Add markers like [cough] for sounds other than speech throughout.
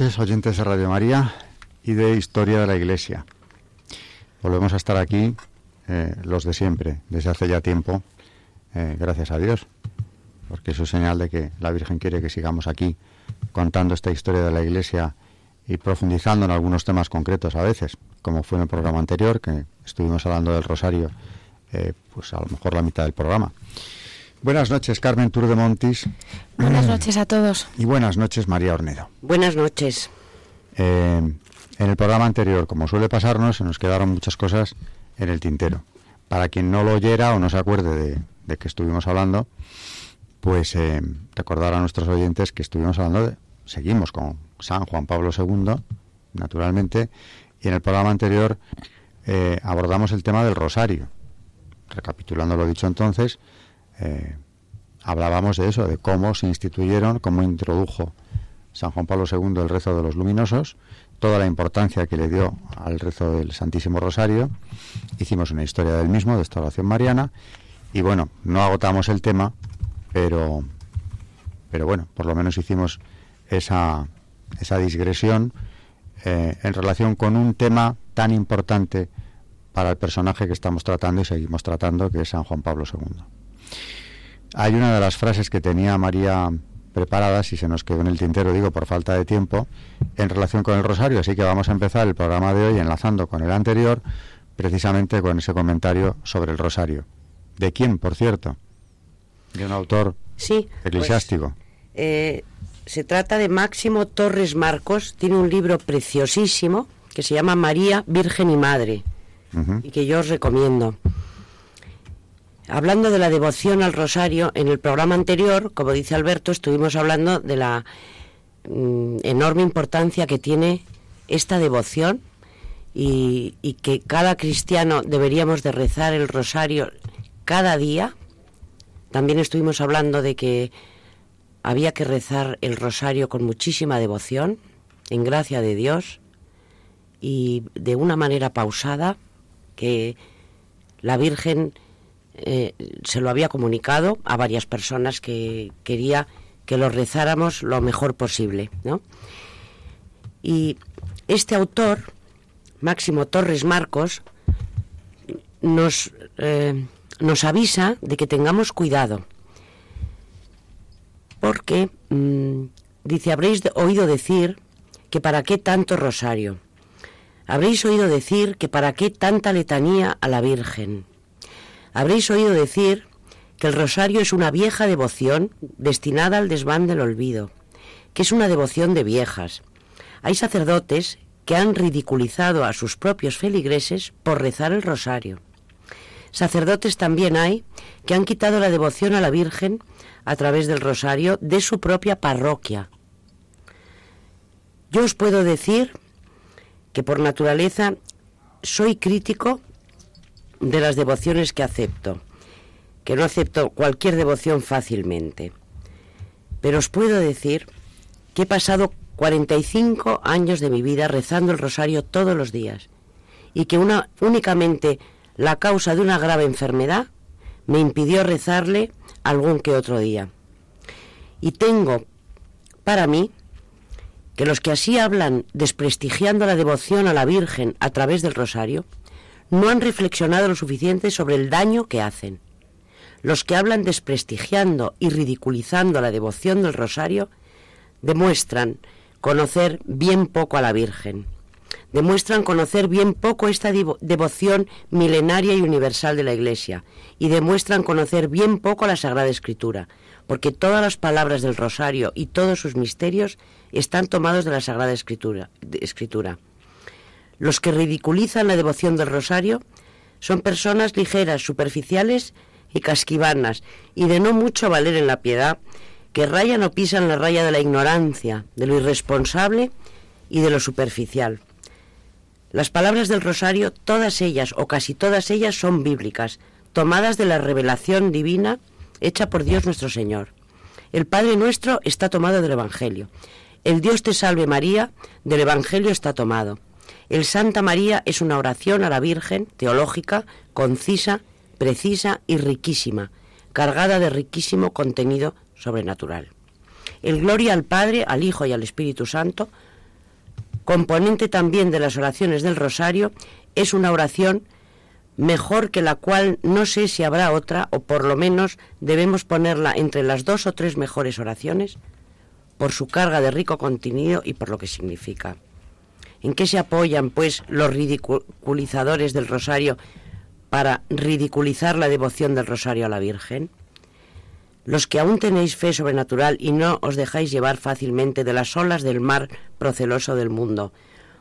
Oyentes de Radio María y de Historia de la Iglesia. Volvemos a estar aquí, eh, los de siempre, desde hace ya tiempo, eh, gracias a Dios, porque eso es señal de que la Virgen quiere que sigamos aquí contando esta historia de la Iglesia y profundizando en algunos temas concretos a veces, como fue en el programa anterior, que estuvimos hablando del Rosario, eh, pues a lo mejor la mitad del programa. Buenas noches, Carmen Tour de Montis. Buenas noches a todos. Y buenas noches, María Ornedo. Buenas noches. Eh, en el programa anterior, como suele pasarnos, se nos quedaron muchas cosas en el tintero. Para quien no lo oyera o no se acuerde de, que estuvimos hablando, pues eh, recordar a nuestros oyentes que estuvimos hablando de, seguimos con San Juan Pablo II, naturalmente, y en el programa anterior eh, abordamos el tema del rosario. Recapitulando lo dicho entonces, eh, hablábamos de eso, de cómo se instituyeron, cómo introdujo San Juan Pablo II el rezo de los luminosos, toda la importancia que le dio al rezo del Santísimo Rosario. Hicimos una historia del mismo, de esta oración mariana, y bueno, no agotamos el tema, pero, pero bueno, por lo menos hicimos esa, esa digresión eh, en relación con un tema tan importante para el personaje que estamos tratando y seguimos tratando, que es San Juan Pablo II. Hay una de las frases que tenía María preparadas y se nos quedó en el tintero, digo, por falta de tiempo, en relación con el rosario. Así que vamos a empezar el programa de hoy enlazando con el anterior, precisamente con ese comentario sobre el rosario. ¿De quién, por cierto? De un autor sí, eclesiástico. Pues, eh, se trata de Máximo Torres Marcos, tiene un libro preciosísimo que se llama María, Virgen y Madre, y que yo os recomiendo. Hablando de la devoción al rosario, en el programa anterior, como dice Alberto, estuvimos hablando de la mm, enorme importancia que tiene esta devoción y, que cada cristiano deberíamos de rezar el rosario cada día. También estuvimos hablando de que había que rezar el rosario con muchísima devoción, en gracia de Dios y de una manera pausada, que la Virgen eh, se lo había comunicado a varias personas que quería que lo rezáramos lo mejor posible. ¿no? Y este autor, Máximo Torres Marcos, nos, eh, nos avisa de que tengamos cuidado. Porque, mm, dice, habréis oído decir que para qué tanto rosario. Habréis oído decir que para qué tanta letanía a la Virgen. Habréis oído decir que el rosario es una vieja devoción destinada al desván del olvido, que es una devoción de viejas. Hay sacerdotes que han ridiculizado a sus propios feligreses por rezar el rosario. Sacerdotes también hay que han quitado la devoción a la Virgen a través del rosario de su propia parroquia. Yo os puedo decir que por naturaleza soy crítico de las devociones que acepto, que no acepto cualquier devoción fácilmente. Pero os puedo decir que he pasado 45 años de mi vida rezando el rosario todos los días y que únicamente la causa de una grave enfermedad me impidió rezarle algún que otro día. Y tengo para mí que los que así hablan desprestigiando la devoción a la Virgen a través del rosario, no han reflexionado lo suficiente sobre el daño que hacen. Los que hablan desprestigiando y ridiculizando la devoción del rosario demuestran conocer bien poco a la Virgen, demuestran conocer bien poco esta devoción milenaria y universal de la Iglesia y demuestran conocer bien poco la Sagrada Escritura, porque todas las palabras del rosario y todos sus misterios están tomados de la Sagrada Escritura. escritura. Los que ridiculizan la devoción del rosario son personas ligeras, superficiales y casquivanas, y de no mucho valer en la piedad, que rayan o pisan la raya de la ignorancia, de lo irresponsable y de lo superficial. Las palabras del rosario, todas ellas o casi todas ellas son bíblicas, tomadas de la revelación divina hecha por Dios nuestro Señor. El Padre nuestro está tomado del Evangelio. El Dios te salve María del Evangelio está tomado. El Santa María es una oración a la Virgen, teológica, concisa, precisa y riquísima, cargada de riquísimo contenido sobrenatural. El Gloria al Padre, al Hijo y al Espíritu Santo componente también de las oraciones del rosario, es una oración mejor que la cual no sé si habrá otra, o por lo menos debemos ponerla entre las dos o tres mejores oraciones, por su carga de rico contenido y por lo que significa. ¿En qué se apoyan, pues, los ridiculizadores del rosario para ridiculizar la devoción del rosario a la Virgen? los que aún tenéis fe sobrenatural y no os dejáis llevar fácilmente de las olas del mar proceloso del mundo,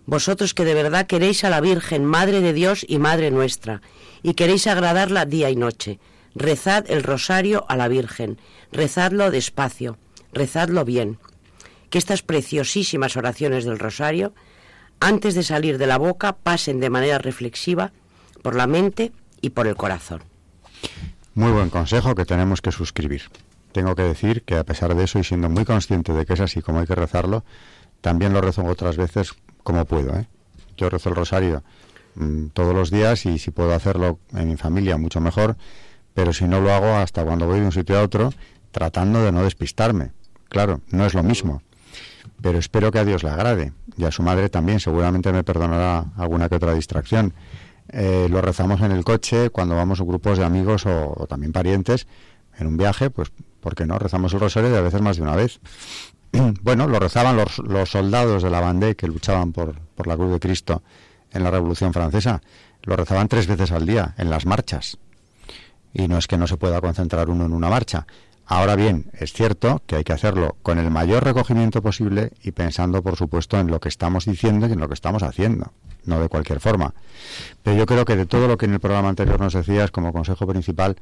vosotros que de verdad queréis a la Virgen, Madre de Dios y Madre nuestra, y queréis agradarla día y noche, rezad el rosario a la Virgen, rezadlo despacio, rezadlo bien, que estas preciosísimas oraciones del rosario, antes de salir de la boca, pasen de manera reflexiva por la mente y por el corazón. Muy buen consejo que tenemos que suscribir. Tengo que decir que a pesar de eso y siendo muy consciente de que es así como hay que rezarlo, también lo rezo otras veces como puedo. ¿eh? Yo rezo el rosario mm, todos los días y si puedo hacerlo en mi familia mucho mejor, pero si no lo hago hasta cuando voy de un sitio a otro, tratando de no despistarme. Claro, no es lo mismo, pero espero que a Dios le agrade y a su madre también, seguramente me perdonará alguna que otra distracción eh, lo rezamos en el coche cuando vamos a grupos de amigos o, también parientes en un viaje, pues, ¿por qué no? Rezamos el rosario y a veces más de una vez. [clears throat] bueno, lo rezaban los, los, soldados de la Bandé que luchaban por, por la cruz de Cristo en la Revolución Francesa. Lo rezaban tres veces al día, en las marchas. Y no es que no se pueda concentrar uno en una marcha. Ahora bien, es cierto que hay que hacerlo con el mayor recogimiento posible y pensando, por supuesto, en lo que estamos diciendo y en lo que estamos haciendo no de cualquier forma. Pero yo creo que de todo lo que en el programa anterior nos decías como consejo principal,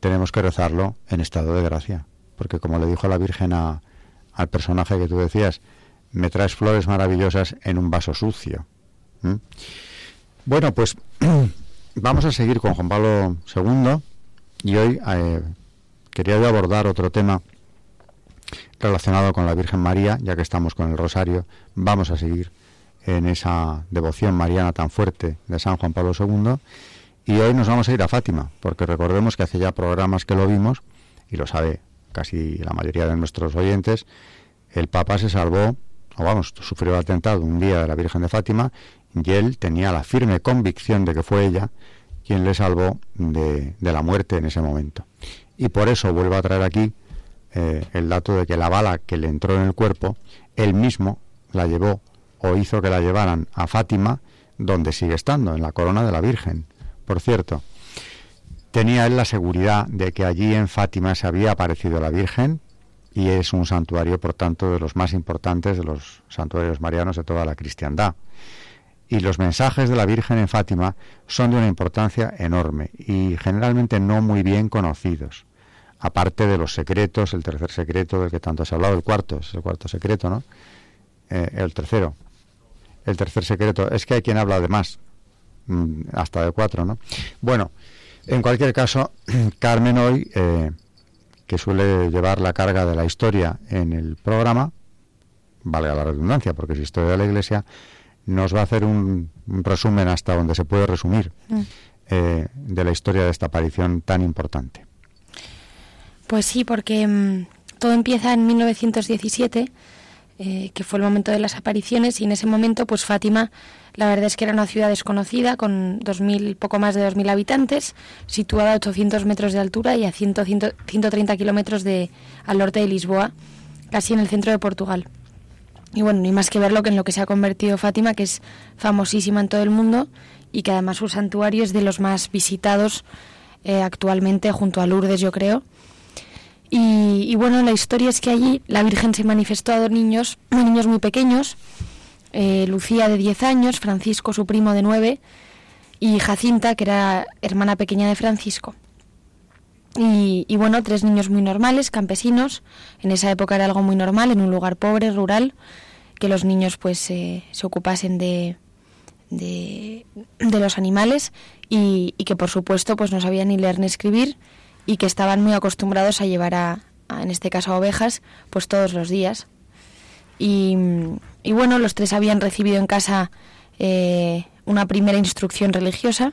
tenemos que rezarlo en estado de gracia. Porque como le dijo la Virgen a, al personaje que tú decías, me traes flores maravillosas en un vaso sucio. Bueno, pues [clears throat] vamos a seguir con Juan Pablo II y hoy eh, quería yo abordar otro tema relacionado con la Virgen María, ya que estamos con el Rosario, vamos a seguir en esa devoción mariana tan fuerte de San Juan Pablo II. Y hoy nos vamos a ir a Fátima, porque recordemos que hace ya programas que lo vimos, y lo sabe casi la mayoría de nuestros oyentes, el Papa se salvó, o vamos, sufrió el atentado un día de la Virgen de Fátima, y él tenía la firme convicción de que fue ella quien le salvó de, la muerte en ese momento. Y por eso vuelvo a traer aquí eh, el dato de que la bala que le entró en el cuerpo, él mismo la llevó o hizo que la llevaran a Fátima, donde sigue estando, en la corona de la Virgen. Por cierto, tenía él la seguridad de que allí en Fátima se había aparecido la Virgen y es un santuario, por tanto, de los más importantes de los santuarios marianos de toda la cristiandad. Y los mensajes de la Virgen en Fátima son de una importancia enorme y generalmente no muy bien conocidos. Aparte de los secretos, el tercer secreto del que tanto se ha hablado, el cuarto, es el cuarto secreto, ¿no? Eh, el tercero, el tercer secreto. Es que hay quien habla de más, mm, hasta de cuatro, ¿no? Bueno, en cualquier caso, [clears throat] Carmen hoy, eh, que suele llevar la carga de la historia en el programa, valga la redundancia, porque es historia de la Iglesia, nos va a hacer un, resumen hasta donde se puede resumir mm. eh, de la historia de esta aparición tan importante. Pues sí, porque mm, todo empieza en 1917 eh, que fue el momento de las apariciones y en ese momento pues Fátima la verdad es que era una ciudad desconocida con 2000 poco más de 2.000 habitantes situada a 800 metros de altura y a 100, 130 kilómetros de, al norte de Lisboa casi en el centro de Portugal y bueno ni más que verlo que en lo que se ha convertido Fátima que es famosísima en todo el mundo y que además su santuario es de los más visitados eh, actualmente junto a Lourdes yo creo y, bueno, la historia es que allí la Virgen se manifestó a dos niños, niños muy pequeños, eh, Lucía de 10 años, Francisco su primo de 9 y Jacinta, que era hermana pequeña de Francisco. Y, y, bueno, tres niños muy normales, campesinos. En esa época era algo muy normal, en un lugar pobre, rural, que los niños pues eh, se ocupasen de, de, de los animales y, y, que por supuesto pues no sabían ni leer ni escribir y que estaban muy acostumbrados a llevar a, a en este caso a ovejas, pues todos los días. Y, y bueno, los tres habían recibido en casa eh, una primera instrucción religiosa,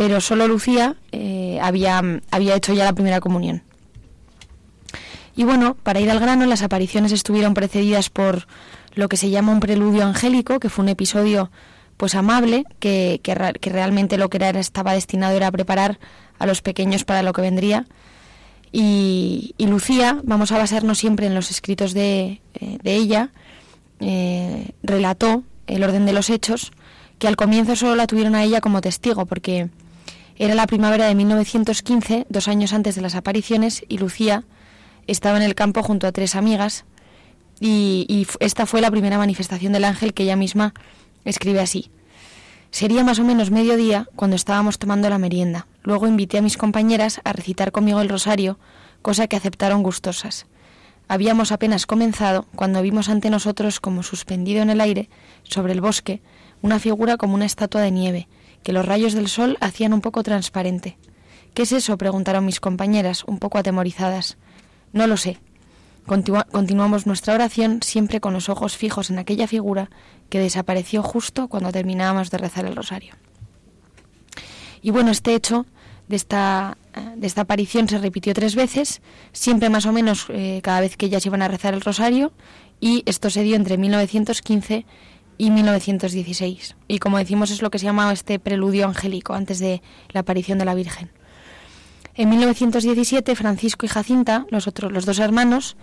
pero solo Lucía eh, había, había hecho ya la primera comunión. Y bueno, para ir al grano, las apariciones estuvieron precedidas por lo que se llama un preludio angélico, que fue un episodio pues amable, que, que, realmente lo que era, estaba destinado era preparar a los pequeños para lo que vendría. Y, y Lucía, vamos a basarnos siempre en los escritos de, eh, de ella, eh, relató el orden de los hechos, que al comienzo solo la tuvieron a ella como testigo, porque era la primavera de 1915, dos años antes de las apariciones, y Lucía estaba en el campo junto a tres amigas, y, esta fue la primera manifestación del ángel que ella misma escribe así. Sería más o menos mediodía cuando estábamos tomando la merienda. Luego invité a mis compañeras a recitar conmigo el rosario, cosa que aceptaron gustosas. Habíamos apenas comenzado cuando vimos ante nosotros, como suspendido en el aire, sobre el bosque, una figura como una estatua de nieve, que los rayos del sol hacían un poco transparente. ¿Qué es eso? preguntaron mis compañeras, un poco atemorizadas. No lo sé. Continua continuamos nuestra oración siempre con los ojos fijos en aquella figura que desapareció justo cuando terminábamos de rezar el rosario. Y bueno, este hecho de esta, de esta aparición se repitió tres veces, siempre más o menos eh, cada vez que ellas iban a rezar el rosario, y esto se dio entre 1915 y 1916. Y como decimos es lo que se llama este preludio angélico antes de la aparición de la Virgen. En 1917 Francisco y Jacinta, los otros los dos hermanos,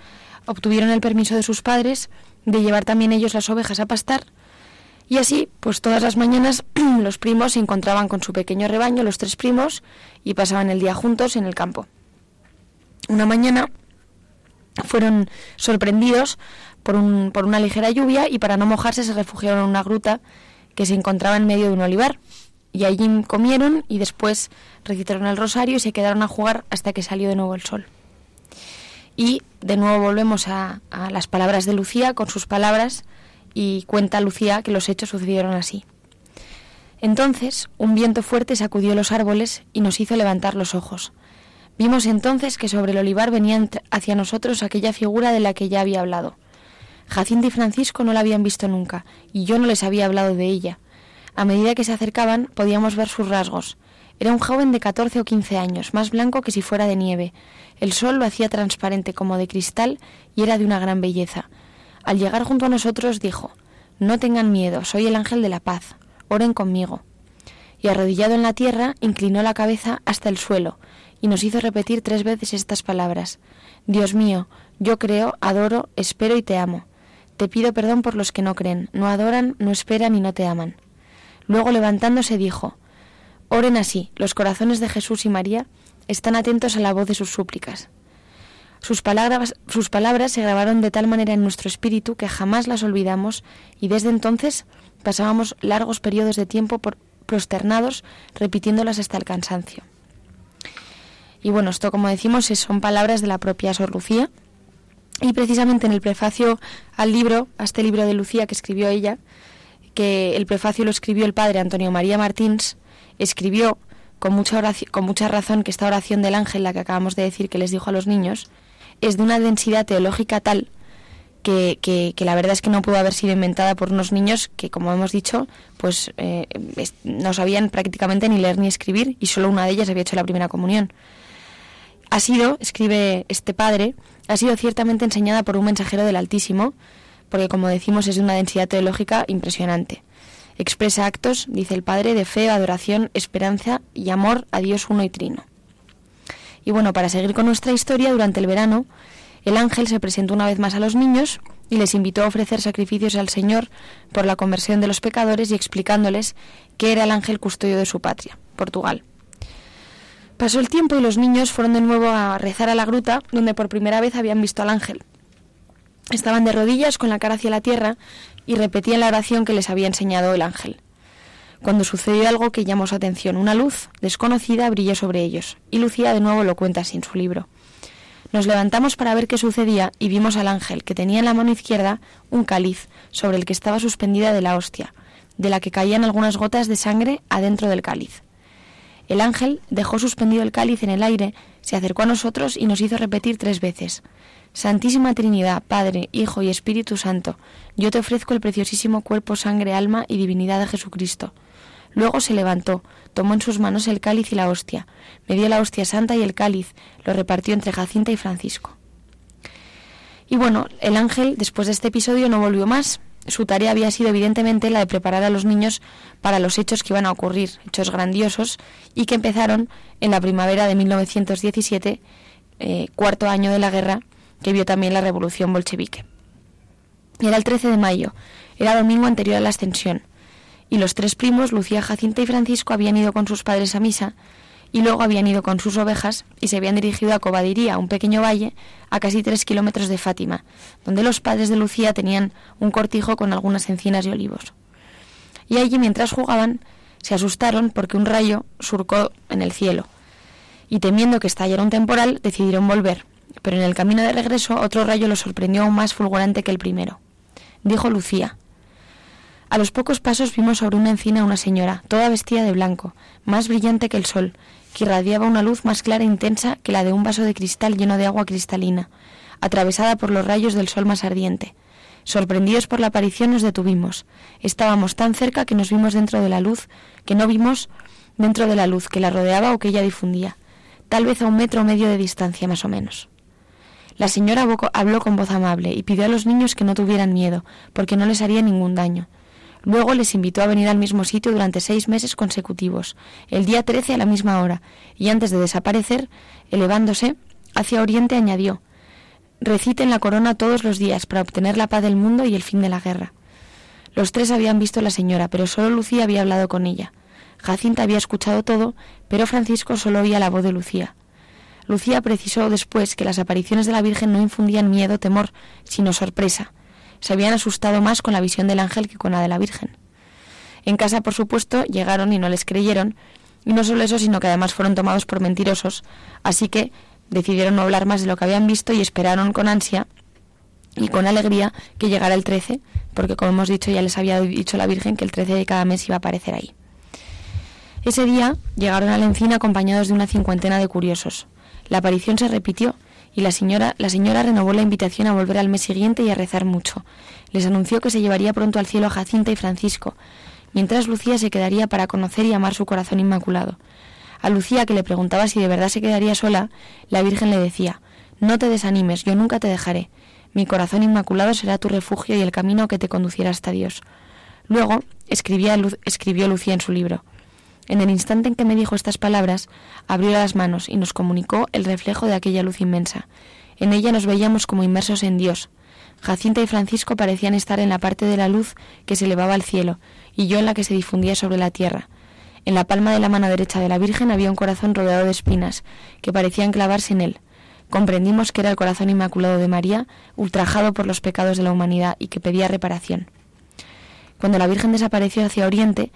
obtuvieron el permiso de sus padres de llevar también ellos las ovejas a pastar y así, pues todas las mañanas [clears throat] los primos se encontraban con su pequeño rebaño, los tres primos, y pasaban el día juntos en el campo. Una mañana fueron sorprendidos por, un, por una ligera lluvia y para no mojarse se refugiaron en una gruta que se encontraba en medio de un olivar. Y allí comieron y después recitaron el rosario y se quedaron a jugar hasta que salió de nuevo el sol. Y de nuevo volvemos a, a las palabras de Lucía con sus palabras y cuenta Lucía que los hechos sucedieron así. Entonces un viento fuerte sacudió los árboles y nos hizo levantar los ojos. Vimos entonces que sobre el olivar venía hacia nosotros aquella figura de la que ya había hablado. Jacinta y Francisco no la habían visto nunca, y yo no les había hablado de ella. A medida que se acercaban podíamos ver sus rasgos. Era un joven de catorce o quince años, más blanco que si fuera de nieve. El sol lo hacía transparente como de cristal y era de una gran belleza. Al llegar junto a nosotros dijo, No tengan miedo, soy el ángel de la paz, oren conmigo. Y arrodillado en la tierra, inclinó la cabeza hasta el suelo, y nos hizo repetir tres veces estas palabras, Dios mío, yo creo, adoro, espero y te amo. Te pido perdón por los que no creen, no adoran, no esperan y no te aman. Luego levantándose dijo, Oren así, los corazones de Jesús y María están atentos a la voz de sus súplicas. Sus palabras, sus palabras se grabaron de tal manera en nuestro espíritu que jamás las olvidamos y desde entonces pasábamos largos periodos de tiempo prosternados repitiéndolas hasta el cansancio. Y bueno, esto como decimos son palabras de la propia Sor Lucía y precisamente en el prefacio al libro, a este libro de Lucía que escribió ella, que el prefacio lo escribió el padre Antonio María Martins, escribió con mucha, oración, con mucha razón que esta oración del ángel, la que acabamos de decir que les dijo a los niños, es de una densidad teológica tal que, que, que, la verdad es que no pudo haber sido inventada por unos niños que, como hemos dicho, pues eh, no sabían prácticamente ni leer ni escribir y solo una de ellas había hecho la primera comunión. Ha sido, escribe este padre, ha sido ciertamente enseñada por un mensajero del Altísimo, porque como decimos es de una densidad teológica impresionante. Expresa actos, dice el Padre, de fe, adoración, esperanza y amor a Dios uno y trino. Y bueno, para seguir con nuestra historia, durante el verano, el ángel se presentó una vez más a los niños y les invitó a ofrecer sacrificios al Señor por la conversión de los pecadores y explicándoles que era el ángel custodio de su patria, Portugal. Pasó el tiempo y los niños fueron de nuevo a rezar a la gruta donde por primera vez habían visto al ángel. Estaban de rodillas con la cara hacia la tierra y repetían la oración que les había enseñado el ángel. Cuando sucedió algo que llamó su atención, una luz desconocida brilló sobre ellos, y Lucía de nuevo lo cuenta así en su libro. Nos levantamos para ver qué sucedía y vimos al ángel, que tenía en la mano izquierda un cáliz, sobre el que estaba suspendida de la hostia, de la que caían algunas gotas de sangre adentro del cáliz. El ángel dejó suspendido el cáliz en el aire, se acercó a nosotros y nos hizo repetir tres veces Santísima Trinidad, Padre, Hijo y Espíritu Santo, yo te ofrezco el preciosísimo cuerpo, sangre, alma y divinidad de Jesucristo. Luego se levantó, tomó en sus manos el cáliz y la hostia, me dio la hostia santa y el cáliz, lo repartió entre Jacinta y Francisco. Y bueno, el ángel, después de este episodio, no volvió más. Su tarea había sido evidentemente la de preparar a los niños para los hechos que iban a ocurrir, hechos grandiosos, y que empezaron en la primavera de 1917, eh, cuarto año de la guerra, que vio también la revolución bolchevique. Era el 13 de mayo, era domingo anterior a la ascensión, y los tres primos, Lucía, Jacinta y Francisco, habían ido con sus padres a misa, y luego habían ido con sus ovejas y se habían dirigido a Cobadiría, un pequeño valle a casi tres kilómetros de Fátima, donde los padres de Lucía tenían un cortijo con algunas encinas y olivos. Y allí, mientras jugaban, se asustaron porque un rayo surcó en el cielo, y temiendo que estallara un temporal, decidieron volver pero en el camino de regreso otro rayo los sorprendió aún más fulgurante que el primero. Dijo Lucía. A los pocos pasos vimos sobre una encina una señora, toda vestida de blanco, más brillante que el sol, que irradiaba una luz más clara e intensa que la de un vaso de cristal lleno de agua cristalina, atravesada por los rayos del sol más ardiente. Sorprendidos por la aparición nos detuvimos. Estábamos tan cerca que nos vimos dentro de la luz, que no vimos dentro de la luz que la rodeaba o que ella difundía, tal vez a un metro medio de distancia más o menos. La señora habló con voz amable y pidió a los niños que no tuvieran miedo, porque no les haría ningún daño. Luego les invitó a venir al mismo sitio durante seis meses consecutivos, el día trece a la misma hora, y antes de desaparecer, elevándose hacia oriente, añadió Reciten la corona todos los días para obtener la paz del mundo y el fin de la guerra. Los tres habían visto a la señora, pero solo Lucía había hablado con ella. Jacinta había escuchado todo, pero Francisco solo oía la voz de Lucía. Lucía precisó después que las apariciones de la Virgen no infundían miedo, temor, sino sorpresa. Se habían asustado más con la visión del ángel que con la de la Virgen. En casa, por supuesto, llegaron y no les creyeron, y no solo eso, sino que además fueron tomados por mentirosos, así que decidieron no hablar más de lo que habían visto y esperaron con ansia y con alegría que llegara el 13, porque como hemos dicho ya les había dicho la Virgen que el 13 de cada mes iba a aparecer ahí. Ese día llegaron a la encina acompañados de una cincuentena de curiosos. La aparición se repitió y la señora, la señora renovó la invitación a volver al mes siguiente y a rezar mucho. Les anunció que se llevaría pronto al cielo a Jacinta y Francisco, mientras Lucía se quedaría para conocer y amar su corazón inmaculado. A Lucía, que le preguntaba si de verdad se quedaría sola, la Virgen le decía No te desanimes, yo nunca te dejaré. Mi corazón inmaculado será tu refugio y el camino que te conducirá hasta Dios. Luego escribía, escribió Lucía en su libro en el instante en que me dijo estas palabras, abrió las manos y nos comunicó el reflejo de aquella luz inmensa. En ella nos veíamos como inmersos en Dios. Jacinta y Francisco parecían estar en la parte de la luz que se elevaba al cielo, y yo en la que se difundía sobre la tierra. En la palma de la mano derecha de la Virgen había un corazón rodeado de espinas, que parecían clavarse en él. Comprendimos que era el corazón inmaculado de María, ultrajado por los pecados de la humanidad y que pedía reparación. Cuando la Virgen desapareció hacia Oriente,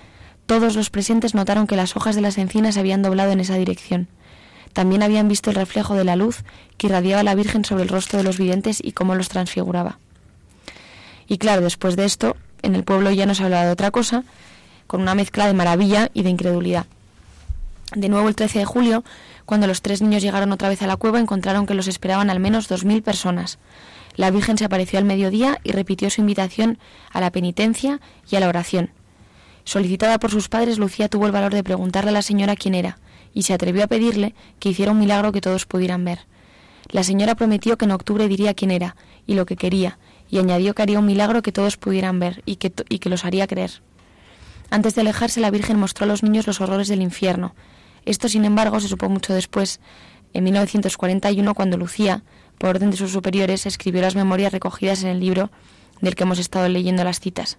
todos los presentes notaron que las hojas de las encinas habían doblado en esa dirección. También habían visto el reflejo de la luz que irradiaba la Virgen sobre el rostro de los videntes y cómo los transfiguraba. Y claro, después de esto, en el pueblo ya no se hablaba de otra cosa, con una mezcla de maravilla y de incredulidad. De nuevo, el 13 de julio, cuando los tres niños llegaron otra vez a la cueva, encontraron que los esperaban al menos dos mil personas. La Virgen se apareció al mediodía y repitió su invitación a la penitencia y a la oración. Solicitada por sus padres, Lucía tuvo el valor de preguntarle a la señora quién era, y se atrevió a pedirle que hiciera un milagro que todos pudieran ver. La señora prometió que en octubre diría quién era y lo que quería, y añadió que haría un milagro que todos pudieran ver y que, y que los haría creer. Antes de alejarse, la Virgen mostró a los niños los horrores del infierno. Esto, sin embargo, se supo mucho después, en 1941, cuando Lucía, por orden de sus superiores, escribió las memorias recogidas en el libro del que hemos estado leyendo las citas.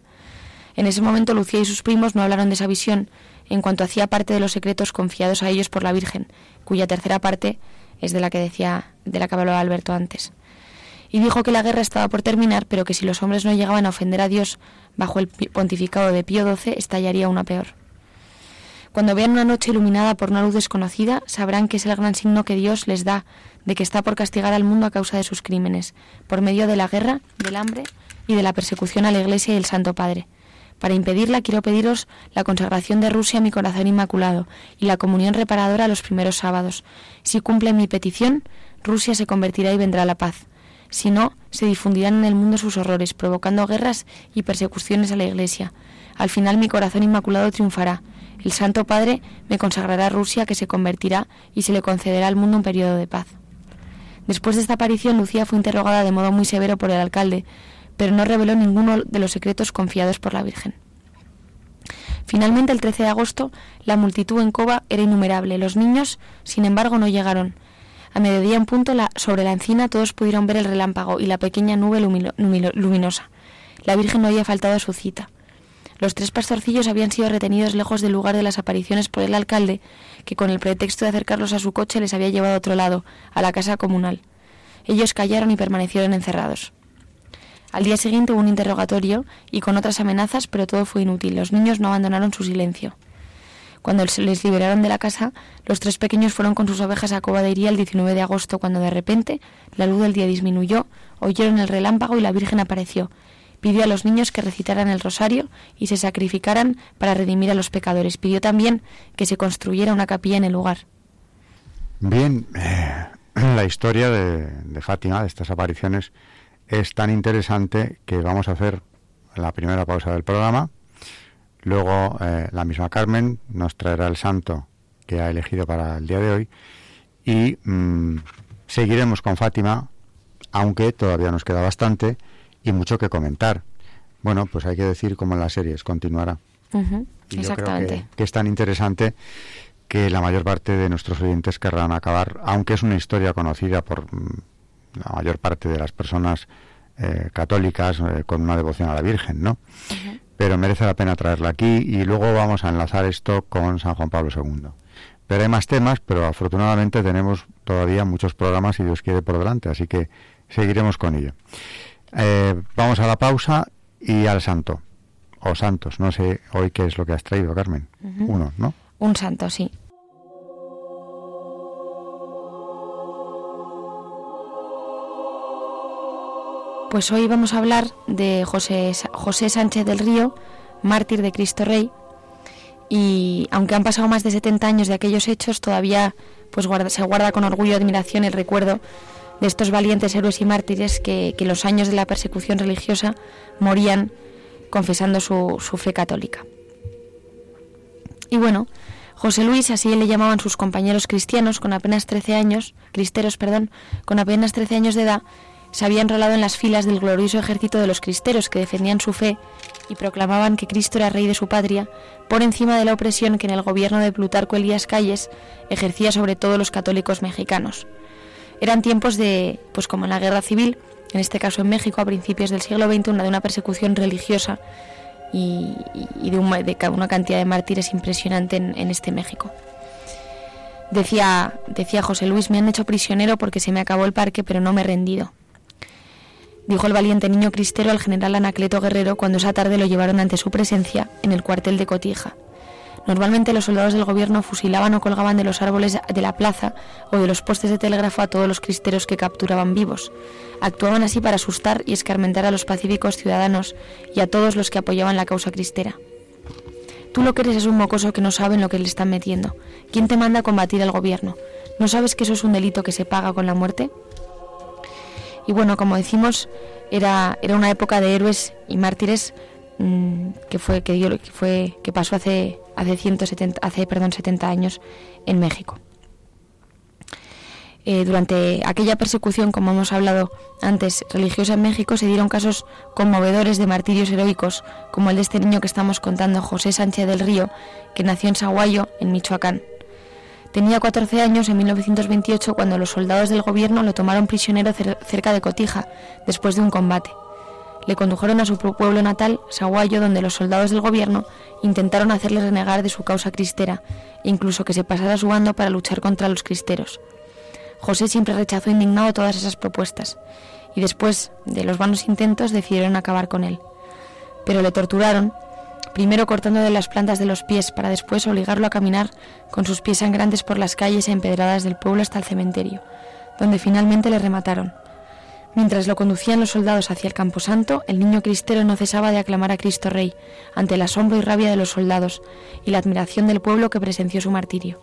En ese momento Lucía y sus primos no hablaron de esa visión, en cuanto hacía parte de los secretos confiados a ellos por la Virgen, cuya tercera parte es de la que decía, de la que hablaba Alberto antes. y dijo que la guerra estaba por terminar, pero que si los hombres no llegaban a ofender a Dios bajo el pontificado de Pío XII, estallaría una peor. Cuando vean una noche iluminada por una luz desconocida, sabrán que es el gran signo que Dios les da de que está por castigar al mundo a causa de sus crímenes, por medio de la guerra, del hambre y de la persecución a la Iglesia y el Santo Padre. Para impedirla quiero pediros la consagración de Rusia a mi corazón inmaculado y la comunión reparadora a los primeros sábados. Si cumple mi petición, Rusia se convertirá y vendrá la paz. Si no, se difundirán en el mundo sus horrores, provocando guerras y persecuciones a la Iglesia. Al final mi corazón inmaculado triunfará el Santo Padre me consagrará a Rusia que se convertirá y se le concederá al mundo un periodo de paz. Después de esta aparición, Lucía fue interrogada de modo muy severo por el alcalde, pero no reveló ninguno de los secretos confiados por la Virgen. Finalmente, el 13 de agosto, la multitud en Cova era innumerable. Los niños, sin embargo, no llegaron. A mediodía en punto, sobre la encina, todos pudieron ver el relámpago y la pequeña nube luminosa. La Virgen no había faltado a su cita. Los tres pastorcillos habían sido retenidos lejos del lugar de las apariciones por el alcalde, que con el pretexto de acercarlos a su coche les había llevado a otro lado, a la casa comunal. Ellos callaron y permanecieron encerrados. Al día siguiente hubo un interrogatorio y con otras amenazas, pero todo fue inútil. Los niños no abandonaron su silencio. Cuando se les liberaron de la casa, los tres pequeños fueron con sus ovejas a Coba de Iría el 19 de agosto, cuando de repente la luz del día disminuyó, oyeron el relámpago y la Virgen apareció, Pidió a los niños que recitaran el rosario y se sacrificaran para redimir a los pecadores. Pidió también que se construyera una capilla en el lugar. Bien, eh, [clears throat] la historia de, Fátima, de estas apariciones, es tan interesante que vamos a hacer la primera pausa del programa. Luego eh, la misma Carmen nos traerá el santo que ha elegido para el día de hoy y mm, seguiremos con Fátima, aunque todavía nos queda bastante y mucho que comentar. Bueno, pues hay que decir como en las series, continuará. Exactamente. que, es tan interesante que la mayor parte de nuestros oyentes querrán acabar, aunque es una historia conocida por mm, la mayor parte de las personas eh, católicas eh, con una devoción a la Virgen, ¿no? Pero merece la pena traerla aquí y luego vamos a enlazar esto con San Juan Pablo II. Pero hay más temas, pero afortunadamente tenemos todavía muchos programas y Dios quiere por delante, así que seguiremos con ello. Eh, vamos a la pausa y al santo. O santos, no sé hoy qué es lo que has traído, Carmen. Uno, ¿no? Un santo, sí. Pues hoy vamos a hablar de José, José Sánchez del Río, mártir de Cristo Rey. Y aunque han pasado más de 70 años de aquellos hechos, todavía pues se guarda con orgullo y admiración el recuerdo de estos valientes héroes y mártires que, en los años de la persecución religiosa morían confesando su, fe católica. Y bueno, José Luis, así le llamaban sus compañeros cristianos, con apenas 13 años, cristeros, perdón, con apenas 13 años de edad, se había enrolado en las filas del glorioso ejército de los cristeros que defendían su fe y proclamaban que Cristo era rey de su patria, por encima de la opresión que en el gobierno de Plutarco Elías Calles ejercía sobre todos los católicos mexicanos. Eran tiempos de, pues como en la guerra civil, en este caso en México a principios del siglo XX, una de una persecución religiosa y, de, una cantidad de mártires impresionante en, este México. Decía, decía José Luis, me han hecho prisionero porque se me acabó el parque, pero no me he rendido. Dijo el valiente niño cristero al general Anacleto Guerrero cuando esa tarde lo llevaron ante su presencia en el cuartel de Cotija. Normalmente los soldados del gobierno fusilaban o colgaban de los árboles de la plaza o de los postes de telégrafo a todos los cristeros que capturaban vivos. Actuaban así para asustar y escarmentar a los pacíficos ciudadanos y a todos los que apoyaban la causa cristera. Tú lo que eres es un mocoso que no sabe en lo que le están metiendo. ¿Quién te manda a combatir al gobierno? ¿No sabes que eso es un delito que se paga con la muerte? Y bueno, como decimos, era, era una época de héroes y mártires mm, que fue que, dio, que fue que pasó hace hace 170, hace perdón 70 años en México. Eh, durante aquella persecución, como hemos hablado antes, religiosa en México, se dieron casos conmovedores de martirios heroicos, como el de este niño que estamos contando, José Sánchez del Río, que nació en Saguayo, en Michoacán. Tenía 14 años en 1928 cuando los soldados del gobierno lo tomaron prisionero cerca de Cotija, después de un combate. Le condujeron a su pueblo natal, Saguayo, donde los soldados del gobierno intentaron hacerle renegar de su causa cristera, incluso que se pasara su bando para luchar contra los cristeros. José siempre rechazó indignado todas esas propuestas, y después de los vanos intentos decidieron acabar con él. Pero le torturaron, primero cortándole las plantas de los pies para después obligarlo a caminar con sus pies sangrantes por las calles empedradas del pueblo hasta el cementerio, donde finalmente le remataron. Mientras lo conducían los soldados hacia el camposanto, el niño cristero no cesaba de aclamar a Cristo Rey, ante el asombro y rabia de los soldados y la admiración del pueblo que presenció su martirio.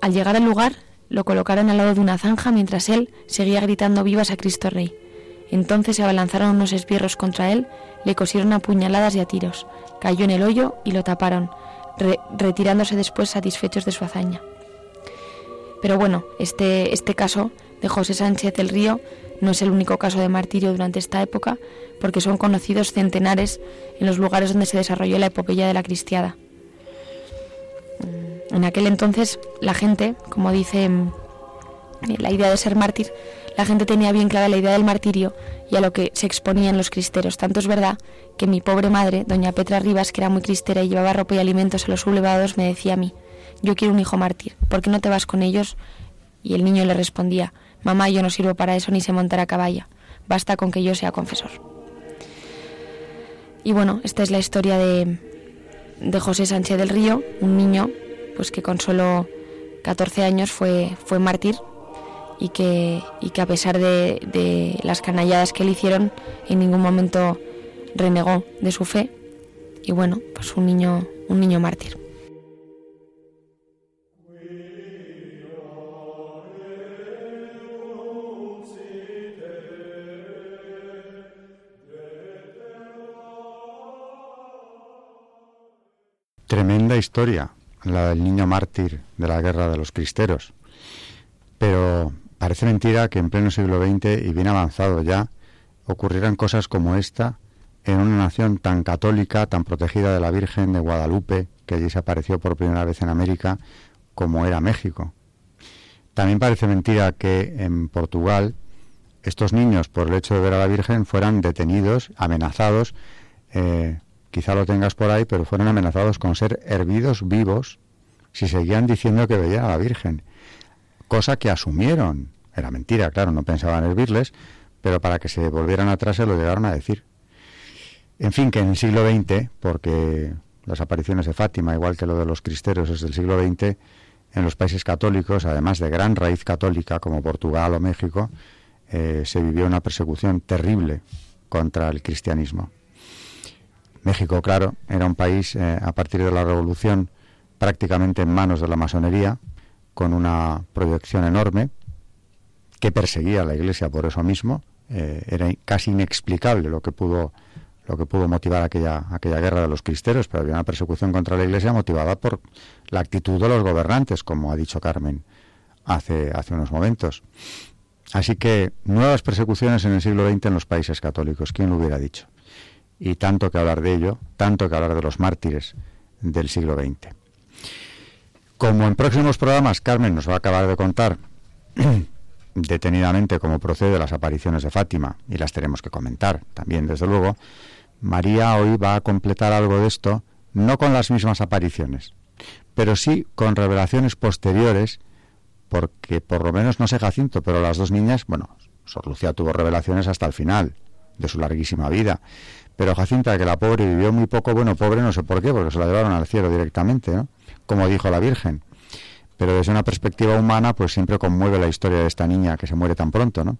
Al llegar al lugar, lo colocaron al lado de una zanja mientras él seguía gritando vivas a Cristo Rey. Entonces se abalanzaron unos esbirros contra él, le cosieron a puñaladas y a tiros, cayó en el hoyo y lo taparon, retirándose después satisfechos de su hazaña. Pero bueno, este, este caso de José Sánchez del Río no es el único caso de martirio durante esta época, porque son conocidos centenares en los lugares donde se desarrolló la epopeya de la cristiada. En aquel entonces la gente, como dice mm, la idea de ser mártir, la gente tenía bien clara la idea del martirio y a lo que se exponían los cristeros. Tanto es verdad que mi pobre madre, doña Petra Rivas, que era muy cristera y llevaba ropa y alimentos a los sublevados, me decía a mí, yo quiero un hijo mártir, ¿por qué no te vas con ellos? Y el niño le respondía, mamá, yo no sirvo para eso ni se montar a caballo, basta con que yo sea confesor. Y bueno, esta es la historia de, de José Sánchez del Río, un niño pues que con solo 14 años fue, fue mártir y que, y que a pesar de, de las canalladas que le hicieron, en ningún momento renegó de su fe. Y bueno, pues un niño, un niño mártir. Tremenda historia, la del niño mártir de la guerra de los cristeros. Pero parece mentira que en pleno siglo XX y bien avanzado ya ocurrieran cosas como esta en una nación tan católica, tan protegida de la Virgen de Guadalupe, que allí se apareció por primera vez en América, como era México. También parece mentira que en Portugal estos niños, por el hecho de ver a la Virgen, fueran detenidos, amenazados, eh, quizá lo tengas por ahí, pero fueron amenazados con ser hervidos vivos si seguían diciendo que veían a la Virgen. Cosa que asumieron. Era mentira, claro, no pensaban hervirles, pero para que se volvieran atrás se lo llegaron a decir. En fin, que en el siglo XX, porque las apariciones de Fátima, igual que lo de los cristeros, es del siglo XX, en los países católicos, además de gran raíz católica como Portugal o México, eh, se vivió una persecución terrible contra el cristianismo. México, claro, era un país eh, a partir de la Revolución prácticamente en manos de la masonería, con una proyección enorme que perseguía a la Iglesia por eso mismo. Eh, era casi inexplicable lo que pudo lo que pudo motivar aquella, aquella guerra de los cristeros, pero había una persecución contra la Iglesia motivada por la actitud de los gobernantes, como ha dicho Carmen hace, hace unos momentos. Así que nuevas persecuciones en el siglo XX en los países católicos, ¿quién lo hubiera dicho? Y tanto que hablar de ello, tanto que hablar de los mártires del siglo XX. Como en próximos programas Carmen nos va a acabar de contar [clears throat] detenidamente cómo procede las apariciones de Fátima, y las tenemos que comentar también, desde luego, María hoy va a completar algo de esto, no con las mismas apariciones, pero sí con revelaciones posteriores, porque por lo menos no sé Jacinto, pero las dos niñas, bueno, Sor Lucía tuvo revelaciones hasta el final de su larguísima vida, pero Jacinta, que la pobre vivió muy poco, bueno, pobre no sé por qué, porque se la llevaron al cielo directamente, ¿no? Como dijo la Virgen. Pero desde una perspectiva humana, pues siempre conmueve la historia de esta niña que se muere tan pronto, ¿no?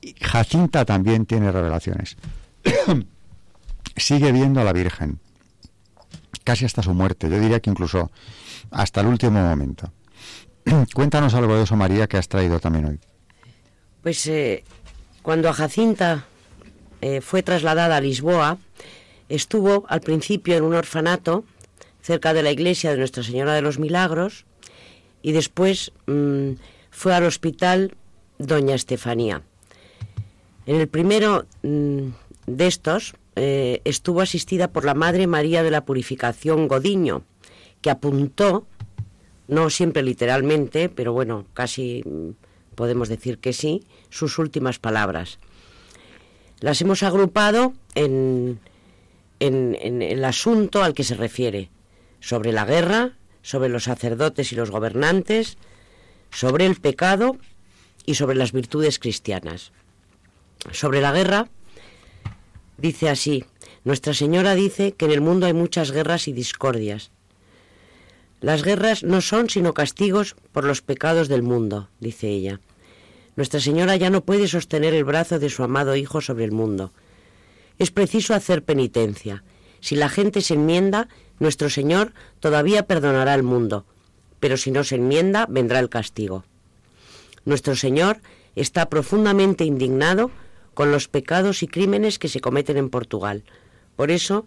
Y Jacinta también tiene revelaciones. [coughs] Sigue viendo a la Virgen, casi hasta su muerte, yo diría que incluso hasta el último momento. [coughs] Cuéntanos algo de eso, María, que has traído también hoy. Pues eh, cuando a Jacinta eh, fue trasladada a Lisboa, estuvo al principio en un orfanato cerca de la iglesia de Nuestra Señora de los Milagros y después mm, fue al hospital Doña Estefanía. En el primero mm, de estos eh, estuvo asistida por la Madre María de la Purificación Godiño, que apuntó, no siempre literalmente, pero bueno, casi mm, podemos decir que sí, sus últimas palabras. Las hemos agrupado en, en, el asunto al que se refiere, sobre la guerra, sobre los sacerdotes y los gobernantes, sobre el pecado y sobre las virtudes cristianas. sobre la guerra, dice así, Nuestra Señora dice que en el mundo hay muchas guerras y discordias. Las guerras no son sino castigos por los pecados del mundo, dice ella. Nuestra Señora ya no puede sostener el brazo de su amado Hijo sobre el mundo. Es preciso hacer penitencia. Si la gente se enmienda, nuestro Señor todavía perdonará al mundo, pero si no se enmienda, vendrá el castigo. Nuestro Señor está profundamente indignado con los pecados y crímenes que se cometen en Portugal. Por eso,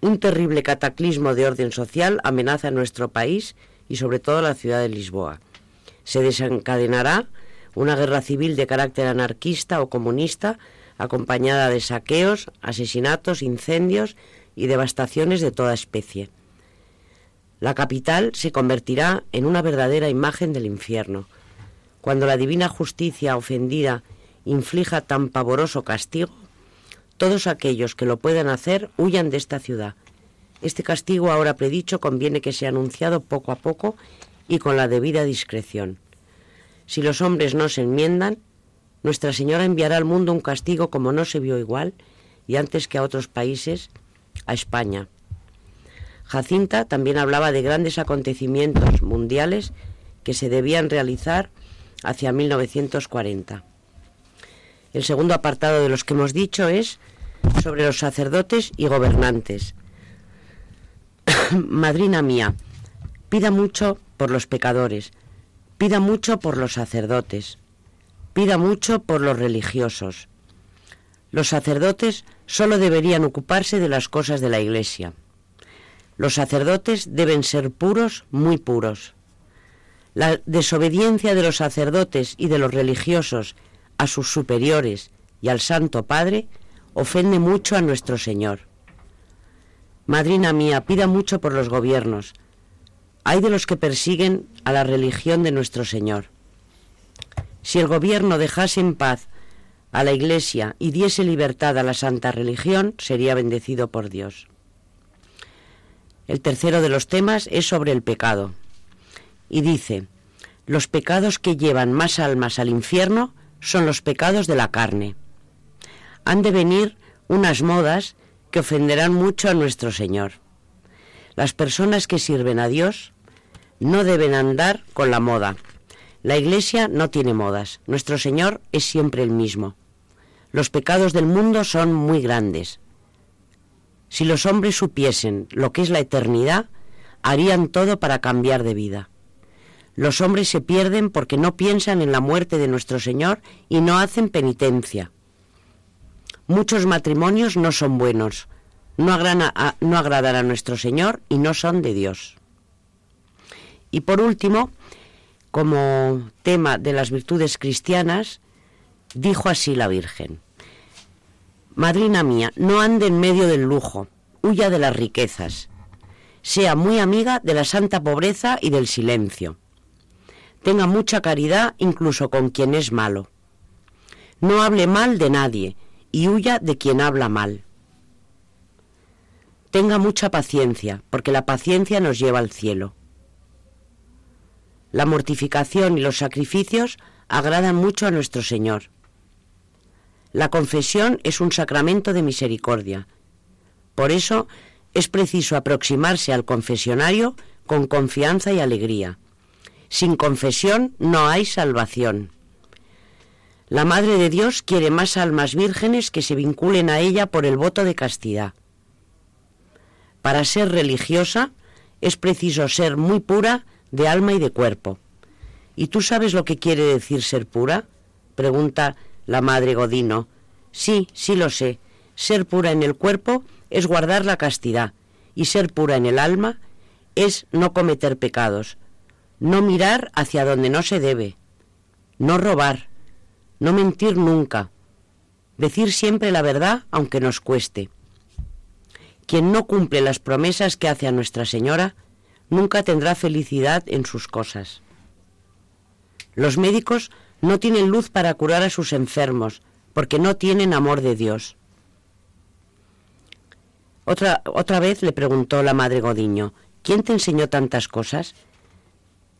un terrible cataclismo de orden social amenaza a nuestro país y sobre todo a la ciudad de Lisboa. Se desencadenará una guerra civil de carácter anarquista o comunista acompañada de saqueos, asesinatos, incendios y devastaciones de toda especie. La capital se convertirá en una verdadera imagen del infierno. Cuando la divina justicia ofendida inflija tan pavoroso castigo, todos aquellos que lo puedan hacer huyan de esta ciudad. Este castigo ahora predicho conviene que sea anunciado poco a poco y con la debida discreción. Si los hombres no se enmiendan, Nuestra Señora enviará al mundo un castigo como no se vio igual y antes que a otros países, a España. Jacinta también hablaba de grandes acontecimientos mundiales que se debían realizar hacia 1940. El segundo apartado de los que hemos dicho es sobre los sacerdotes y gobernantes. [coughs] Madrina mía, pida mucho por los pecadores, pida mucho por los sacerdotes, pida mucho por los religiosos. Los sacerdotes solo deberían ocuparse de las cosas de la Iglesia. Los sacerdotes deben ser puros, muy puros. La desobediencia de los sacerdotes y de los religiosos a sus superiores y al Santo Padre ofende mucho a nuestro Señor. Madrina mía, pida mucho por los gobiernos. Hay de los que persiguen a la religión de nuestro Señor. Si el gobierno dejase en paz a la Iglesia y diese libertad a la santa religión, sería bendecido por Dios. El tercero de los temas es sobre el pecado. Y dice, los pecados que llevan más almas al infierno son los pecados de la carne. Han de venir unas modas que ofenderán mucho a nuestro Señor. Las personas que sirven a Dios no deben andar con la moda. La Iglesia no tiene modas. Nuestro Señor es siempre el mismo. Los pecados del mundo son muy grandes. Si los hombres supiesen lo que es la eternidad, harían todo para cambiar de vida. Los hombres se pierden porque no piensan en la muerte de nuestro Señor y no hacen penitencia. Muchos matrimonios no son buenos, no, agradan a nuestro Señor y no son de Dios. Y por último, como tema de las virtudes cristianas, dijo así la Virgen, Madrina mía, no ande en medio del lujo, huya de las riquezas, sea muy amiga de la santa pobreza y del silencio. Tenga mucha caridad incluso con quien es malo. No hable mal de nadie y huya de quien habla mal. Tenga mucha paciencia, porque la paciencia nos lleva al cielo. La mortificación y los sacrificios agradan mucho a nuestro Señor. La confesión es un sacramento de misericordia. Por eso es preciso aproximarse al confesionario con confianza y alegría. Sin confesión no hay salvación. La Madre de Dios quiere más almas vírgenes que se vinculen a ella por el voto de castidad. Para ser religiosa es preciso ser muy pura de alma y de cuerpo. ¿Y tú sabes lo que quiere decir ser pura? pregunta la madre Godino. Sí, sí lo sé. Ser pura en el cuerpo es guardar la castidad y ser pura en el alma es no cometer pecados, no mirar hacia donde no se debe, no robar, no mentir nunca, decir siempre la verdad aunque nos cueste. Quien no cumple las promesas que hace a Nuestra Señora nunca tendrá felicidad en sus cosas. Los médicos no tienen luz para curar a sus enfermos, porque no tienen amor de Dios. Otra, otra vez le preguntó la madre Godiño, ¿quién te enseñó tantas cosas?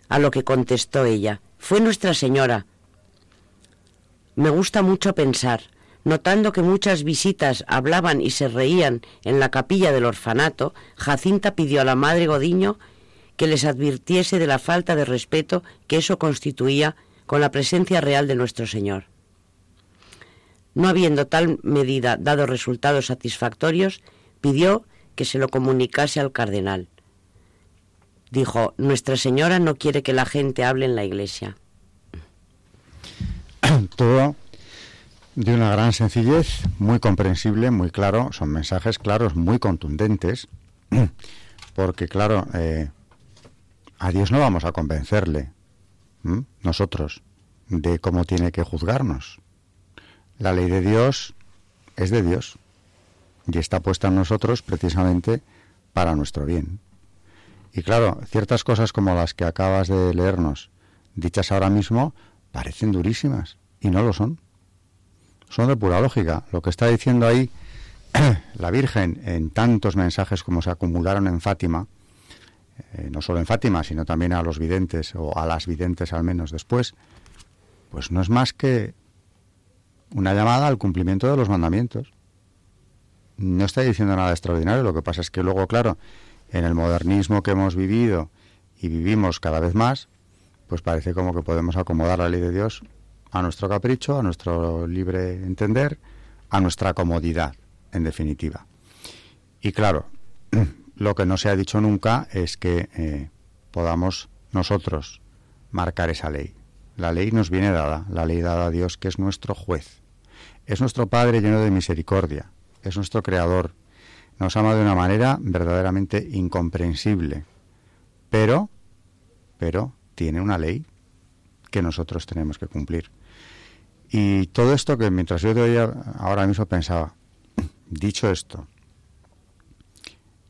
A lo que contestó ella, fue Nuestra Señora. Me gusta mucho pensar, Notando que muchas visitas hablaban y se reían en la capilla del orfanato, Jacinta pidió a la madre Godiño que les advirtiese de la falta de respeto que eso constituía con la presencia real de nuestro Señor. No habiendo tal medida dado resultados satisfactorios, pidió que se lo comunicase al cardenal. Dijo, Nuestra Señora no quiere que la gente hable en la iglesia. [clears throat] Todo de una gran sencillez, muy comprensible, muy claro, son mensajes claros, muy contundentes, [clears throat] porque claro, eh, a Dios no vamos a convencerle, nosotros, de cómo tiene que juzgarnos. La ley de Dios es de Dios y está puesta en nosotros precisamente para nuestro bien. Y claro, ciertas cosas como las que acabas de leernos, dichas ahora mismo, parecen durísimas y no lo son son de pura lógica. Lo que está diciendo ahí [clears throat] la Virgen en tantos mensajes como se acumularon en Fátima, eh, no solo en Fátima, sino también a los videntes, o a las videntes al menos después, pues no es más que una llamada al cumplimiento de los mandamientos. No está diciendo nada extraordinario, lo que pasa es que luego, claro, en el modernismo que hemos vivido y vivimos cada vez más, pues parece como que podemos acomodar la ley de Dios a nuestro capricho, a nuestro libre entender, a nuestra comodidad, en definitiva. Y claro, [clears throat] lo que no se ha dicho nunca es que eh, podamos nosotros marcar esa ley. La ley nos viene dada, la ley dada a Dios, que es nuestro juez. Es nuestro Padre lleno de misericordia, es nuestro Creador. Nos ama de una manera verdaderamente incomprensible. Pero, pero, tiene una ley que nosotros tenemos que cumplir. Y todo esto que mientras yo te oía ahora mismo pensaba, dicho esto,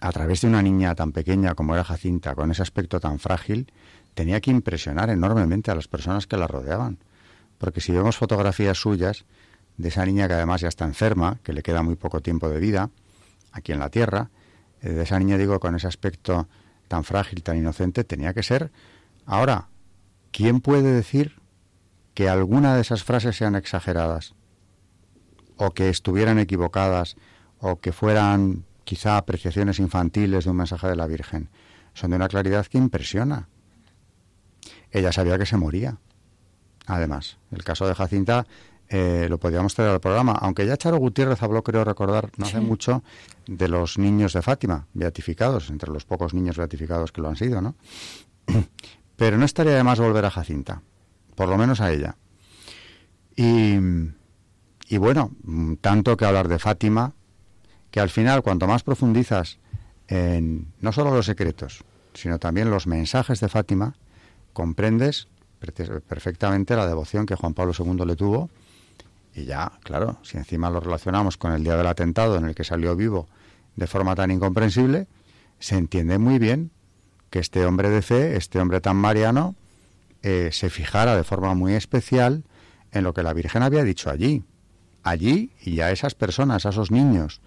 a través de una niña tan pequeña como era Jacinta, con ese aspecto tan frágil, tenía que impresionar enormemente a las personas que la rodeaban. Porque si vemos fotografías suyas de esa niña que además ya está enferma, que le queda muy poco tiempo de vida, aquí en la Tierra, eh, de esa niña digo con ese aspecto tan frágil, tan inocente, tenía que ser... Ahora, ¿quién puede decir que alguna de esas frases sean exageradas, o que estuvieran equivocadas, o que fueran quizá apreciaciones infantiles de un mensaje de la Virgen. Son de una claridad que impresiona. Ella sabía que se moría. Además, el caso de Jacinta eh, lo podíamos traer al programa, aunque ya Charo Gutiérrez habló, creo recordar, no hace mucho, de los niños de Fátima, beatificados, entre los pocos niños beatificados que lo han sido, ¿no? [clears throat] Pero no estaría de más volver a Jacinta por lo menos a ella. Y, y bueno, tanto que hablar de Fátima, que al final cuanto más profundizas en no solo los secretos, sino también los mensajes de Fátima, comprendes perfectamente la devoción que Juan Pablo II le tuvo. Y ya, claro, si encima lo relacionamos con el día del atentado en el que salió vivo de forma tan incomprensible, se entiende muy bien que este hombre de fe, este hombre tan mariano, eh, se fijara de forma muy especial en lo que la Virgen había dicho allí. Allí y a esas personas, a esos niños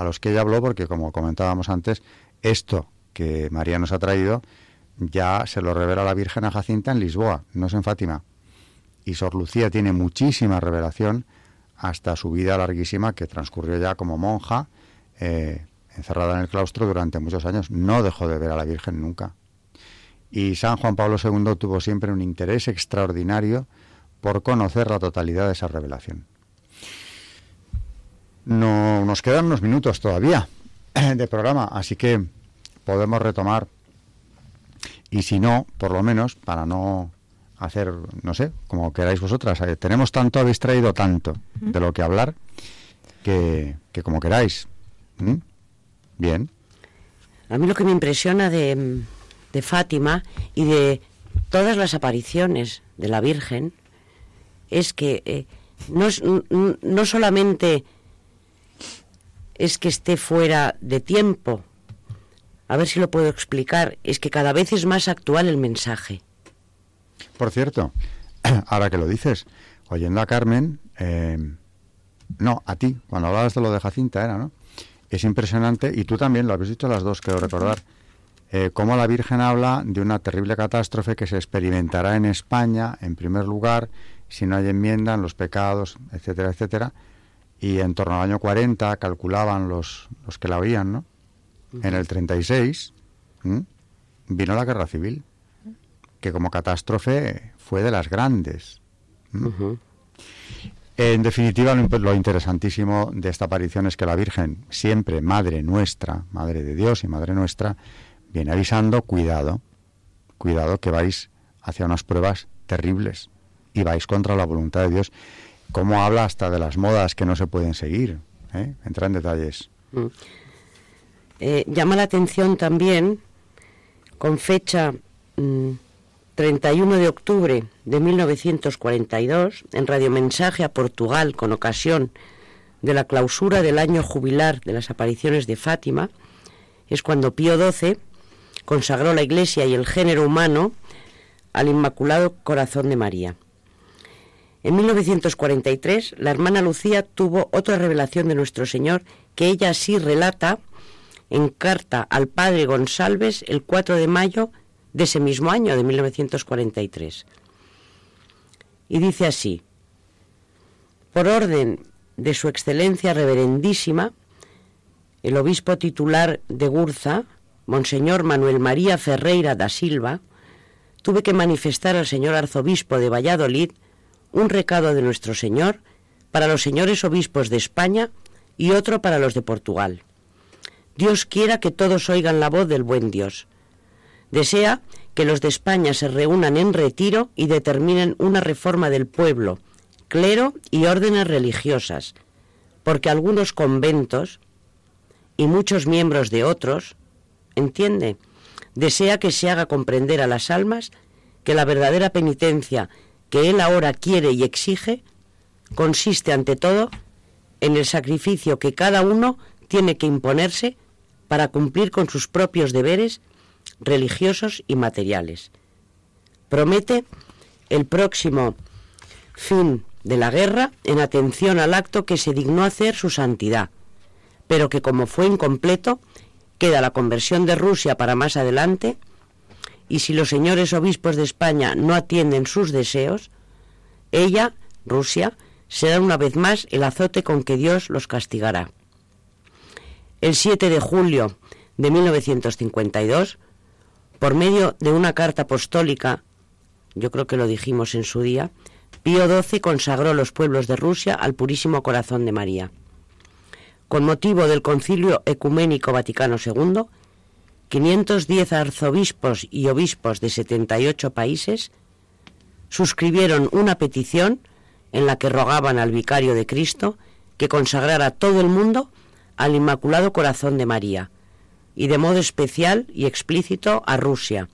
a los que ella habló, porque como comentábamos antes, esto que María nos ha traído ya se lo revela la Virgen a Jacinta en Lisboa, no es en Fátima. Y Sor Lucía tiene muchísima revelación hasta su vida larguísima que transcurrió ya como monja, eh, encerrada en el claustro durante muchos años. No dejó de ver a la Virgen nunca. Y San Juan Pablo II tuvo siempre un interés extraordinario por conocer la totalidad de esa revelación. No nos quedan unos minutos todavía de programa, así que podemos retomar y si no, por lo menos para no hacer, no sé, como queráis vosotras, eh, tenemos tanto, habéis traído tanto de lo que hablar que, que como queráis. ¿Mm? Bien. A mí lo que me impresiona de, de Fátima y de todas las apariciones de la Virgen es que eh, no, no solamente es que esté fuera de tiempo, a ver si lo puedo explicar, es que cada vez es más actual el mensaje. Por cierto, [clears throat] ahora que lo dices, oyendo a Carmen, eh, no, a ti, cuando hablabas de lo de Jacinta era, ¿no? Es impresionante, y tú también lo habéis dicho las dos, quiero recordar, eh, cómo la Virgen habla de una terrible catástrofe que se experimentará en España, en primer lugar, si no hay enmienda en los pecados, etcétera, etcétera. Y en torno al año 40 calculaban los, los que la oían, ¿no? En el 36 vino la guerra civil, que como catástrofe fue de las grandes. En definitiva, lo, interesantísimo de esta aparición es que la Virgen, siempre Madre nuestra, Madre de Dios y Madre nuestra, viene avisando, cuidado, cuidado que vais hacia unas pruebas terribles y vais contra la voluntad de Dios. Como habla hasta de las modas que no se pueden seguir. ¿eh? Entra en detalles. Mm. Eh, llama la atención también, con fecha 31 mm, de octubre de 1942, en radiomensaje a Portugal con ocasión de la clausura del año jubilar de las apariciones de Fátima, es cuando Pío XII consagró la Iglesia y el género humano al Inmaculado Corazón de María. En 1943, la hermana Lucía tuvo otra revelación de nuestro Señor que ella sí relata en carta al padre González el 4 de mayo de ese mismo año, de 1943. Y dice así, por orden de su excelencia reverendísima, el obispo titular de Gurza, Monseñor Manuel María Ferreira da Silva, tuve que manifestar al señor arzobispo de Valladolid un recado de nuestro Señor para los señores obispos de España y otro para los de Portugal. Dios quiera que todos oigan la voz del buen Dios. Desea que los de España se reúnan en retiro y determinen una reforma del pueblo, clero y órdenes religiosas, porque algunos conventos y muchos miembros de otros, entiende, desea que se haga comprender a las almas que la verdadera penitencia que Él ahora quiere y exige consiste ante todo en el sacrificio que cada uno tiene que imponerse para cumplir con sus propios deberes religiosos y materiales. Promete el próximo fin de la guerra en atención al acto que se dignó hacer su santidad, pero que como fue incompleto, queda la conversión de Rusia para más adelante y si los señores obispos de España no atienden sus deseos, ella, Rusia, será una vez más el azote con que Dios los castigará. El 7 de julio de 1952, por medio de una carta apostólica, yo creo que lo dijimos en su día, Pío XII consagró los pueblos de Rusia al Purísimo Corazón de María. Con motivo del Concilio Ecuménico Vaticano II, 510 arzobispos y obispos de 78 países suscribieron una petición en la que rogaban al vicario de Cristo que consagrara todo el mundo al Inmaculado Corazón de María, y de modo especial y explícito a Rusia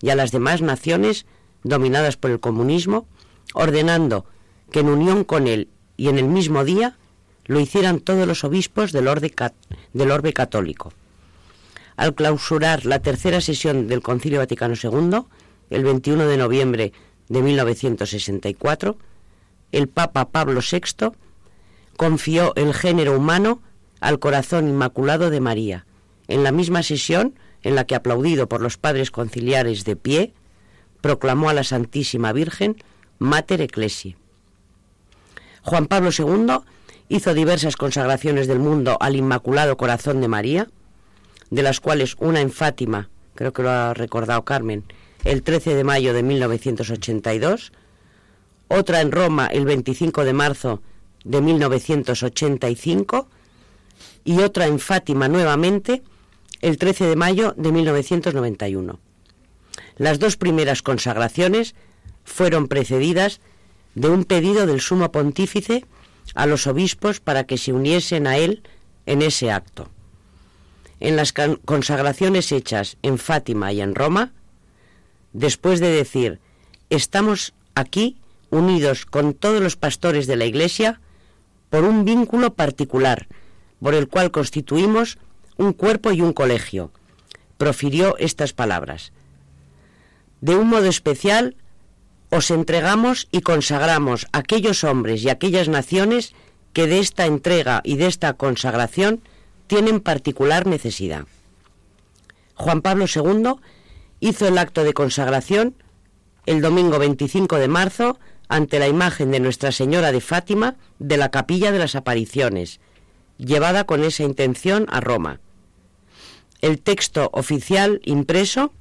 y a las demás naciones dominadas por el comunismo, ordenando que en unión con él y en el mismo día lo hicieran todos los obispos del del orbe católico al clausurar la tercera sesión del Concilio Vaticano II, el 21 de noviembre de 1964, el Papa Pablo VI confió el género humano al corazón inmaculado de María, en la misma sesión en la que, aplaudido por los padres conciliares de pie, proclamó a la Santísima Virgen Mater Ecclesiae. Juan Pablo II hizo diversas consagraciones del mundo al Inmaculado Corazón de María, de las cuales una en Fátima, creo que lo ha recordado Carmen, el 13 de mayo de 1982, otra en Roma el 25 de marzo de 1985 y otra en Fátima nuevamente el 13 de mayo de 1991. Las dos primeras consagraciones fueron precedidas de un pedido del sumo pontífice a los obispos para que se uniesen a él en ese acto en las consagraciones hechas en Fátima y en Roma, después de decir, estamos aquí unidos con todos los pastores de la Iglesia por un vínculo particular, por el cual constituimos un cuerpo y un colegio, profirió estas palabras. De un modo especial, os entregamos y consagramos aquellos hombres y aquellas naciones que de esta entrega y de esta consagración tienen particular necesidad. Juan Pablo II hizo el acto de consagración el domingo 25 de marzo ante la imagen de Nuestra Señora de Fátima de la Capilla de las Apariciones, llevada con esa intención a Roma. El texto oficial impreso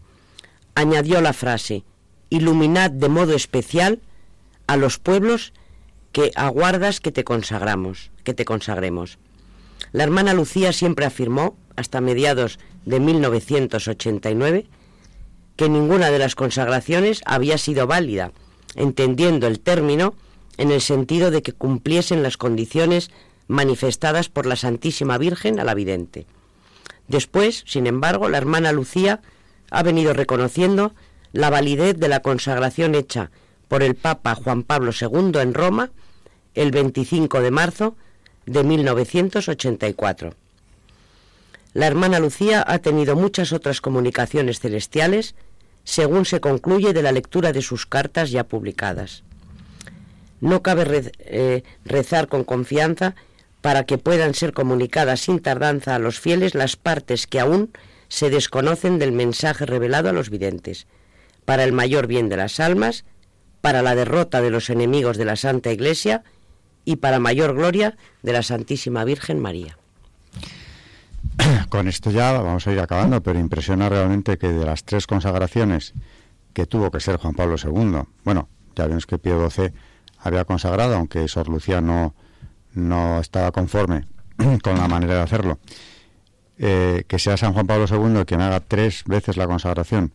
añadió la frase, iluminad de modo especial a los pueblos que aguardas que te consagramos, que te consagremos. La hermana Lucía siempre afirmó, hasta mediados de 1989, que ninguna de las consagraciones había sido válida, entendiendo el término en el sentido de que cumpliesen las condiciones manifestadas por la Santísima Virgen a la vidente. Después, sin embargo, la hermana Lucía ha venido reconociendo la validez de la consagración hecha por el Papa Juan Pablo II en Roma el 25 de marzo de 1984. La hermana Lucía ha tenido muchas otras comunicaciones celestiales, según se concluye de la lectura de sus cartas ya publicadas. No cabe eh, rezar con confianza para que puedan ser comunicadas sin tardanza a los fieles las partes que aún se desconocen del mensaje revelado a los videntes, para el mayor bien de las almas, para la derrota de los enemigos de la Santa Iglesia y para mayor gloria de la Santísima Virgen María. Con esto ya vamos a ir acabando, pero impresiona realmente que de las tres consagraciones que tuvo que ser Juan Pablo II, bueno, ya vemos que Pío XII había consagrado, aunque Sor Lucía no, no estaba conforme [clears throat] con la manera de hacerlo, eh, que sea San Juan Pablo II quien haga tres veces la consagración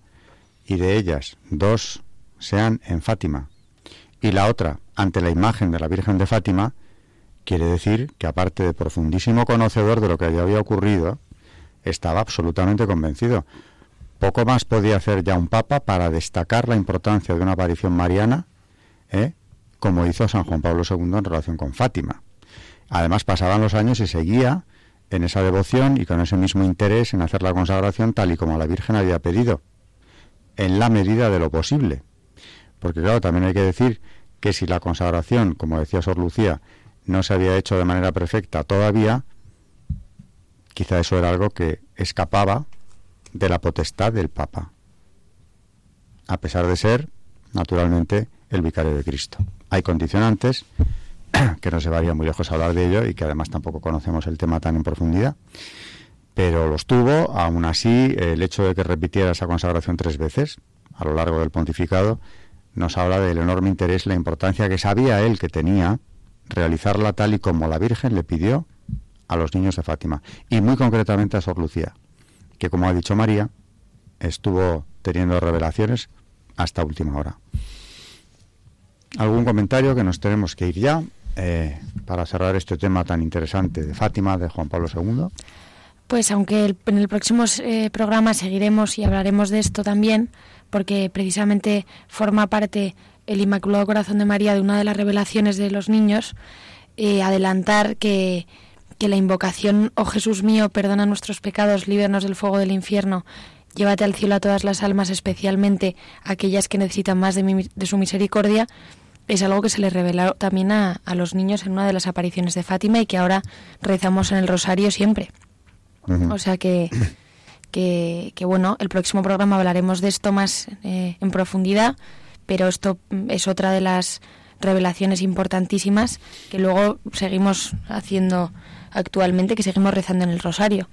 y de ellas dos sean en Fátima y la otra ante la imagen de la Virgen de Fátima, quiere decir que aparte de profundísimo conocedor de lo que allí había ocurrido, estaba absolutamente convencido. Poco más podía hacer ya un papa para destacar la importancia de una aparición mariana, ¿eh? como hizo San Juan Pablo II en relación con Fátima. Además pasaban los años y seguía en esa devoción y con ese mismo interés en hacer la consagración tal y como la Virgen había pedido, en la medida de lo posible. Porque claro, también hay que decir que si la consagración, como decía Sor Lucía, no se había hecho de manera perfecta todavía, quizá eso era algo que escapaba de la potestad del Papa, a pesar de ser, naturalmente, el vicario de Cristo. Hay condicionantes, [clears throat] que no se varía muy lejos hablar de ello y que además tampoco conocemos el tema tan en profundidad, pero los tuvo, aún así, el hecho de que repitiera esa consagración tres veces a lo largo del pontificado, nos habla del enorme interés, la importancia que sabía él que tenía realizarla tal y como la Virgen le pidió a los niños de Fátima, y muy concretamente a Sor Lucía, que como ha dicho María, estuvo teniendo revelaciones hasta última hora. ¿Algún comentario que nos tenemos que ir ya eh, para cerrar este tema tan interesante de Fátima, de Juan Pablo II? Pues aunque en el próximo eh, programa seguiremos y hablaremos de esto también, porque precisamente forma parte el Inmaculado Corazón de María de una de las revelaciones de los niños, eh, adelantar que, que la invocación, oh Jesús mío, perdona nuestros pecados, líbranos del fuego del infierno, llévate al cielo a todas las almas, especialmente aquellas que necesitan más de, de su misericordia, es algo que se le reveló también a, a, los niños en una de las apariciones de Fátima y que ahora rezamos en el rosario siempre. O sea que que, bueno, el próximo programa hablaremos de esto más eh, en profundidad, pero esto es otra de las revelaciones importantísimas que luego seguimos haciendo actualmente, que seguimos rezando en el rosario.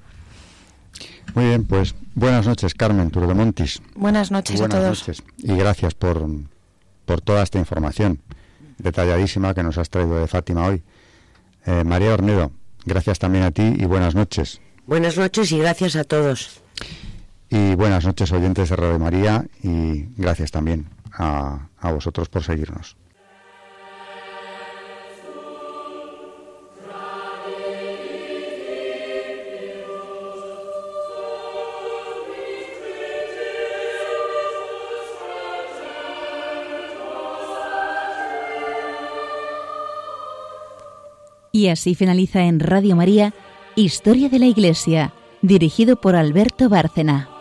Muy bien, pues buenas noches, Carmen Turdemontis. Buenas noches a todos. Noches. Y gracias por, por toda esta información detalladísima que nos has traído de Fátima hoy. Eh, María Ornedo, gracias también a ti y buenas noches. Buenas noches y gracias a todos. Y buenas noches oyentes de Radio María y gracias también a, a vosotros por seguirnos. Y así finaliza en Radio María Historia de la Iglesia, dirigido por Alberto Bárcena.